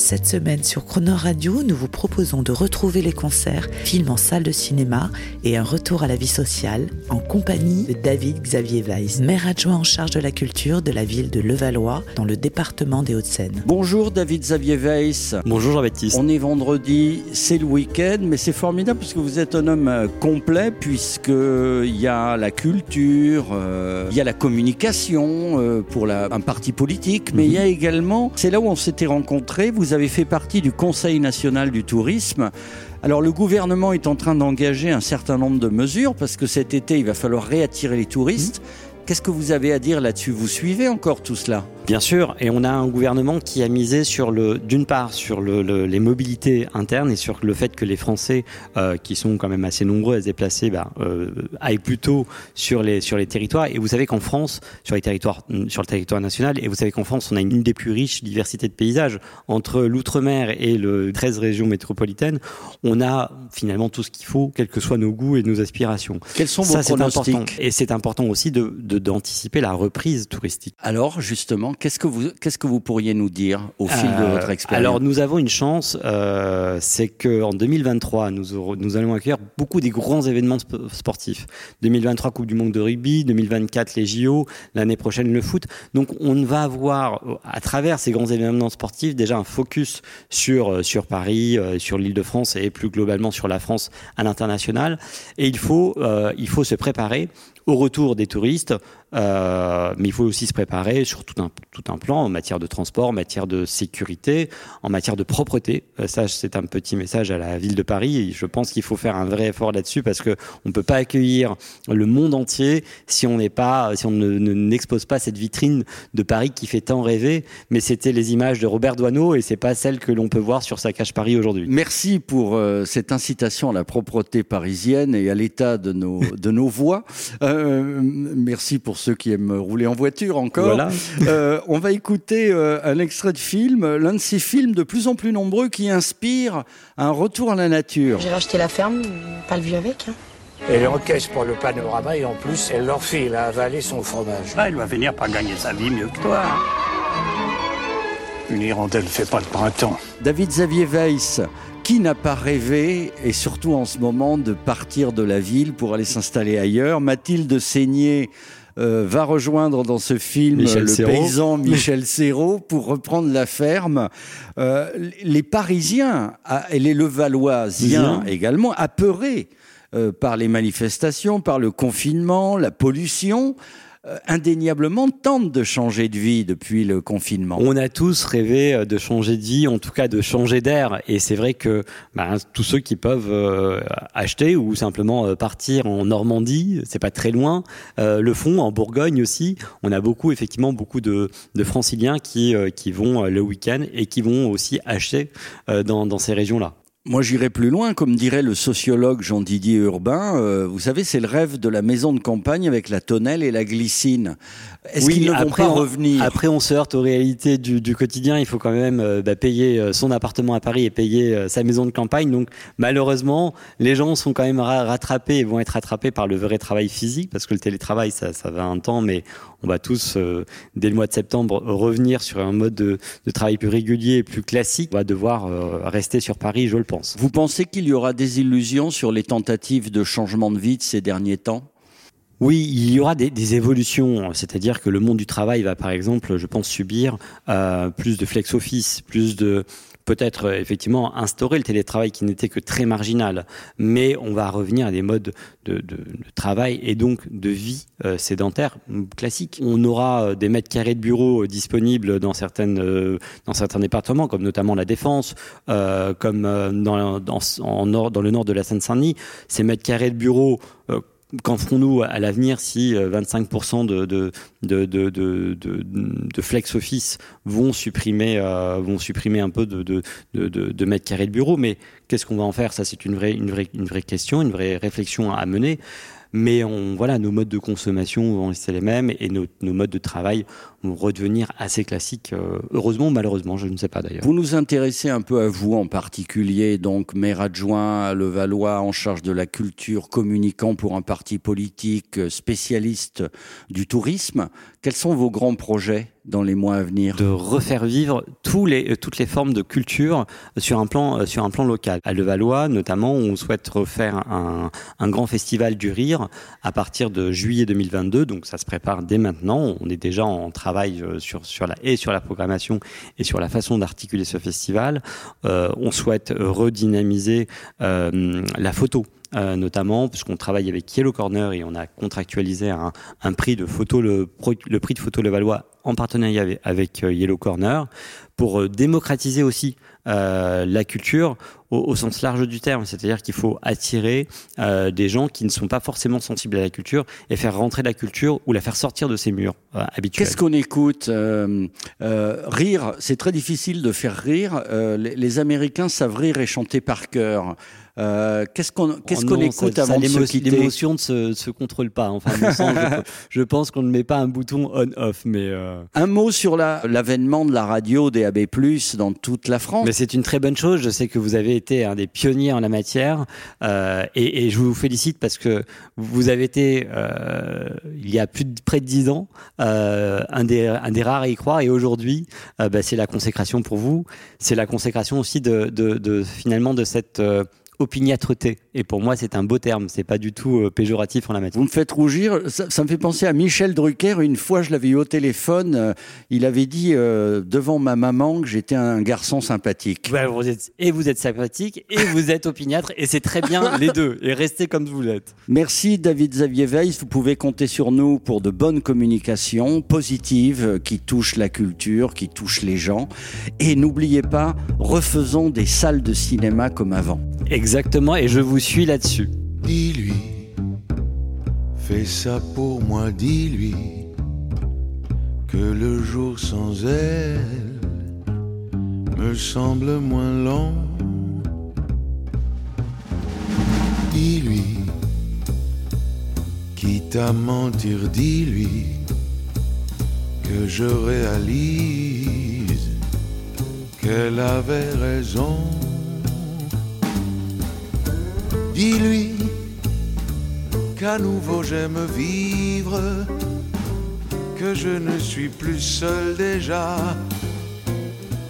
Cette semaine sur Croner Radio, nous vous proposons de retrouver les concerts, films en salle de cinéma et un retour à la vie sociale en compagnie de David Xavier Weiss, maire adjoint en charge de la culture de la ville de Levallois dans le département des Hauts-de-Seine. Bonjour David Xavier Weiss. Bonjour Jean-Baptiste. On est vendredi, c'est le week-end, mais c'est formidable parce que vous êtes un homme euh, complet puisque il y a la culture, euh, il y a la communication euh, pour la- un parti politique, mais il y a également, c'est là où on s'était rencontrés, vous avez fait partie du Conseil national du tourisme. Alors le gouvernement est en train d'engager un certain nombre de mesures parce que cet été il va falloir réattirer les touristes. Qu'est-ce que vous avez à dire là-dessus? Vous suivez encore tout cela? Bien sûr, et on a un gouvernement qui a misé sur le, d'une part, sur le, le- les mobilités internes et sur le fait que les Français, euh, qui sont quand même assez nombreux à se déplacer, bah, euh, aillent plutôt sur les sur les territoires. Et vous savez qu'en France, sur les territoires, sur le territoire national, et vous savez qu'en France, on a une des plus riches diversités de paysages entre l'outre-mer et le 13 régions métropolitaines. On a finalement tout ce qu'il faut, quels que soient nos goûts et nos aspirations. Quels sont vos Ça, pronostics? Important. Et c'est important aussi de de- d'anticiper la reprise touristique. Alors, justement, qu'est-ce que vous, qu'est-ce que vous pourriez nous dire au fil de Euh, votre expérience? Alors nous avons une chance, euh, c'est que en 2023, nous, aurons- nous allons accueillir beaucoup des grands événements sp- sportifs. 2023 Coupe du Monde de rugby, 2024 les JO, l'année prochaine le foot. Donc on va avoir euh, à travers ces grands événements sportifs déjà un focus sur sur Paris, sur l'Île-de-France et plus globalement sur la France à l'international. Et il faut euh, il faut se préparer au retour des touristes, euh, mais il faut aussi se préparer sur tout un, tout un plan en matière de transport, en matière de sécurité, en matière de propreté. Euh, ça, c'est un petit message à la ville de Paris. Je pense qu'il faut faire un vrai effort là-dessus parce que on peut pas accueillir le monde entier si on pas, si on ne ne- n'expose pas cette vitrine de Paris qui fait tant rêver. Mais c'était les images de Robert Doisneau et c'est pas celle que l'on peut voir sur sa cage Paris aujourd'hui. Merci pour euh, cette incitation à la propreté parisienne et à l'état de nos, de nos voies. Merci pour ceux qui aiment rouler en voiture encore. Voilà. Euh, on va écouter euh, un extrait de film, l'un de ces films de plus en plus nombreux qui inspirent un retour à la nature. J'ai racheté la ferme, pas le vu avec. Hein. Elle encaisse pour le panorama et en plus, elle leur file à avaler son fromage. Ah, elle va finir par gagner sa vie mieux que toi. Une hirondelle fait pas le printemps. David Xavier Weiss, qui n'a pas rêvé, et surtout en ce moment, de partir de la ville pour aller s'installer ailleurs? Mathilde Seigné euh, va rejoindre dans ce film Michel le paysan Michel Serrault pour reprendre la ferme. Euh, les Parisiens et les Levalloisiens également, apeurés euh, par les manifestations, par le confinement, la pollution, indéniablement tentent de changer de vie depuis le confinement. On a tous rêvé euh, de changer de vie, en tout cas de changer d'air. Et c'est vrai que bah, tous ceux qui peuvent euh, acheter ou simplement euh, partir en Normandie, c'est pas très loin, euh, le font en Bourgogne aussi. On a beaucoup, effectivement, beaucoup de, de franciliens qui, euh, qui vont euh, le week-end et qui vont aussi acheter euh, dans, dans ces régions-là. Moi, j'irais plus loin, comme dirait le sociologue Jean-Didier Urbain. euh, vous savez, c'est le rêve de la maison de campagne avec la tonnelle et la glycine. Est-ce Oui, qu'ils ne vont pas on- revenir Après, on se heurte aux réalités du, du quotidien. Il faut quand même euh, bah, payer euh, son appartement à Paris et payer euh, sa maison de campagne. Donc, malheureusement, les gens sont quand même ra- rattrapés et vont être rattrapés par le vrai travail physique parce que le télétravail, ça, ça va un temps, mais on va tous, euh, dès le mois de septembre, revenir sur un mode de, de travail plus régulier et plus classique. On va devoir euh, rester sur Paris, je le pense. Vous pensez qu'il y aura des illusions sur les tentatives de changement de vie de ces derniers temps? Oui, il y aura des, des évolutions, c'est-à-dire que le monde du travail va, par exemple, je pense, subir euh, plus de flex office, plus de peut-être euh, effectivement instaurer le télétravail qui n'était que très marginal, mais on va revenir à des modes de, travail et donc de vie euh, sédentaire mm, classique. On aura euh, des mètres carrés de bureaux disponibles dans certains départements, comme notamment la Défense, comme dans, le nord de la Seine-Saint-Denis. Ces mètres carrés de bureaux qu'en ferons-nous à l'avenir si 25% de, de, flex office vont supprimer, vont supprimer un peu de mètres carrés de bureau? Mais qu'est-ce qu'on va en faire? Ça, c'est une vraie, une, vraie, une vraie question, une vraie réflexion à mener. Mais on, voilà, nos modes de consommation vont rester les mêmes et nos, modes de travail vont redevenir assez classiques. Euh, heureusement ou malheureusement, je ne sais pas d'ailleurs. Vous nous intéressez un peu à vous en particulier, donc maire adjoint à Levallois en charge de la culture, communicant pour un parti politique, spécialiste du tourisme. Quels sont vos grands projets? Dans les mois à venir De refaire vivre tous les, euh, toutes les formes de culture sur un plan, euh, sur un plan local. À Levallois, notamment, on souhaite refaire un, un grand festival du rire à partir de juillet 2022. Donc ça se prépare dès maintenant. On est déjà en travail euh, sur, sur la, et sur la programmation et sur la façon d'articuler ce festival. Euh, on souhaite redynamiser euh, la photo. Euh, notamment puisqu'on travaille avec Yellow Corner et on a contractualisé un, prix de photo, le, prix de photo Levallois en partenariat avec, avec Yellow Corner pour démocratiser aussi euh, la culture au, sens large du terme, c'est-à-dire qu'il faut attirer euh, des gens qui ne sont pas forcément sensibles à la culture et faire rentrer la culture ou la faire sortir de ses murs euh, habituels. Qu'est-ce qu'on écoute euh, euh, Rire, c'est très difficile de faire rire. Euh, les, les, Américains savent rire et chanter par cœur. Euh, qu'est-ce qu'on qu'est-ce oh qu'on écoute ça, avant ça, de se quitter L'émotion ne se, se, contrôle pas. Enfin, sens, je, je, pense qu'on ne met pas un bouton on/off. Mais euh... un mot sur l'avènement de la radio DAB+ dans toute la France. Mais c'est une très bonne chose. Je sais que vous avez été un des pionniers en la matière, euh, et, et, je vous félicite parce que vous avez été il y a plus de près de dix ans un des un des rares à y croire. Et aujourd'hui, bah, c'est la consécration pour vous. C'est la consécration aussi de, de, de finalement de cette opiniâtreté. Et pour moi, c'est un beau terme. C'est pas du tout euh, péjoratif en la matière. Vous me faites rougir. Ça, ça, me fait penser à Michel Drucker. Une fois, je l'avais eu au téléphone. Euh, il avait dit euh, devant ma maman que j'étais un garçon sympathique. Ouais, vous êtes, et vous êtes sympathique et vous êtes opiniâtre. Et c'est très bien les deux. Et restez comme vous l'êtes. Merci David Xavier Weiss. Vous pouvez compter sur nous pour de bonnes communications positives qui touchent la culture, qui touchent les gens. Et n'oubliez pas, refaisons des salles de cinéma comme avant. Exactement, et je vous suis là-dessus. Dis-lui, fais ça pour moi, dis-lui, que le jour sans elle me semble moins long. Dis-lui, quitte à mentir, dis-lui que je réalise qu'elle avait raison. Dis-lui qu'à nouveau j'aime vivre, que je ne suis plus seul déjà,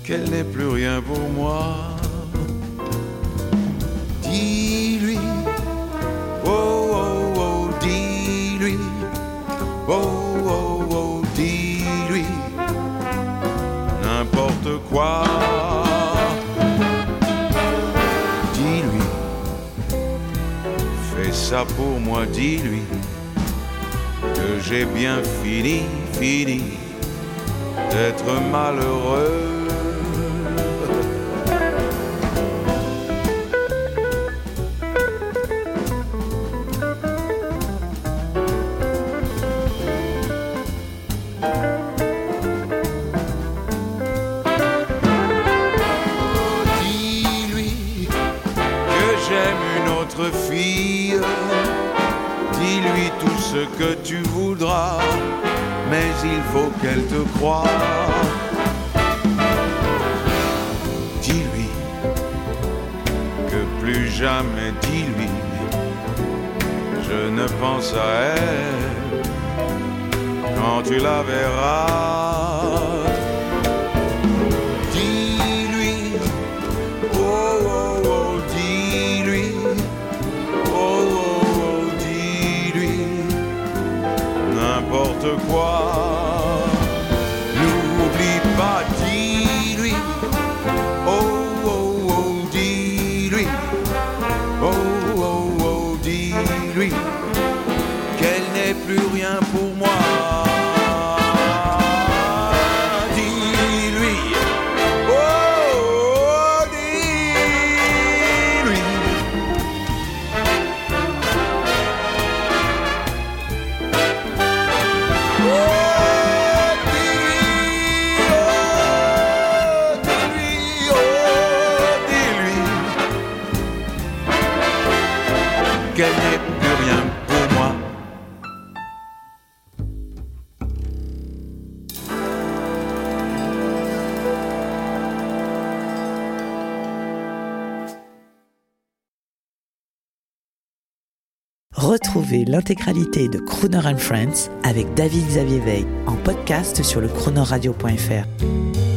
qu'elle n'est plus rien pour moi. Dis-lui, oh oh oh, dis-lui, oh oh oh, dis-lui, n'importe quoi. Ça pour moi, dis-lui que j'ai bien fini, fini d'être malheureux. Il faut qu'elle te croie. Dis-lui que plus jamais, dis-lui, je ne pense à elle quand tu la verras. Retrouvez l'intégralité de Crooner and Friends avec David Xavier Veil en podcast sur le chronoradio.fr.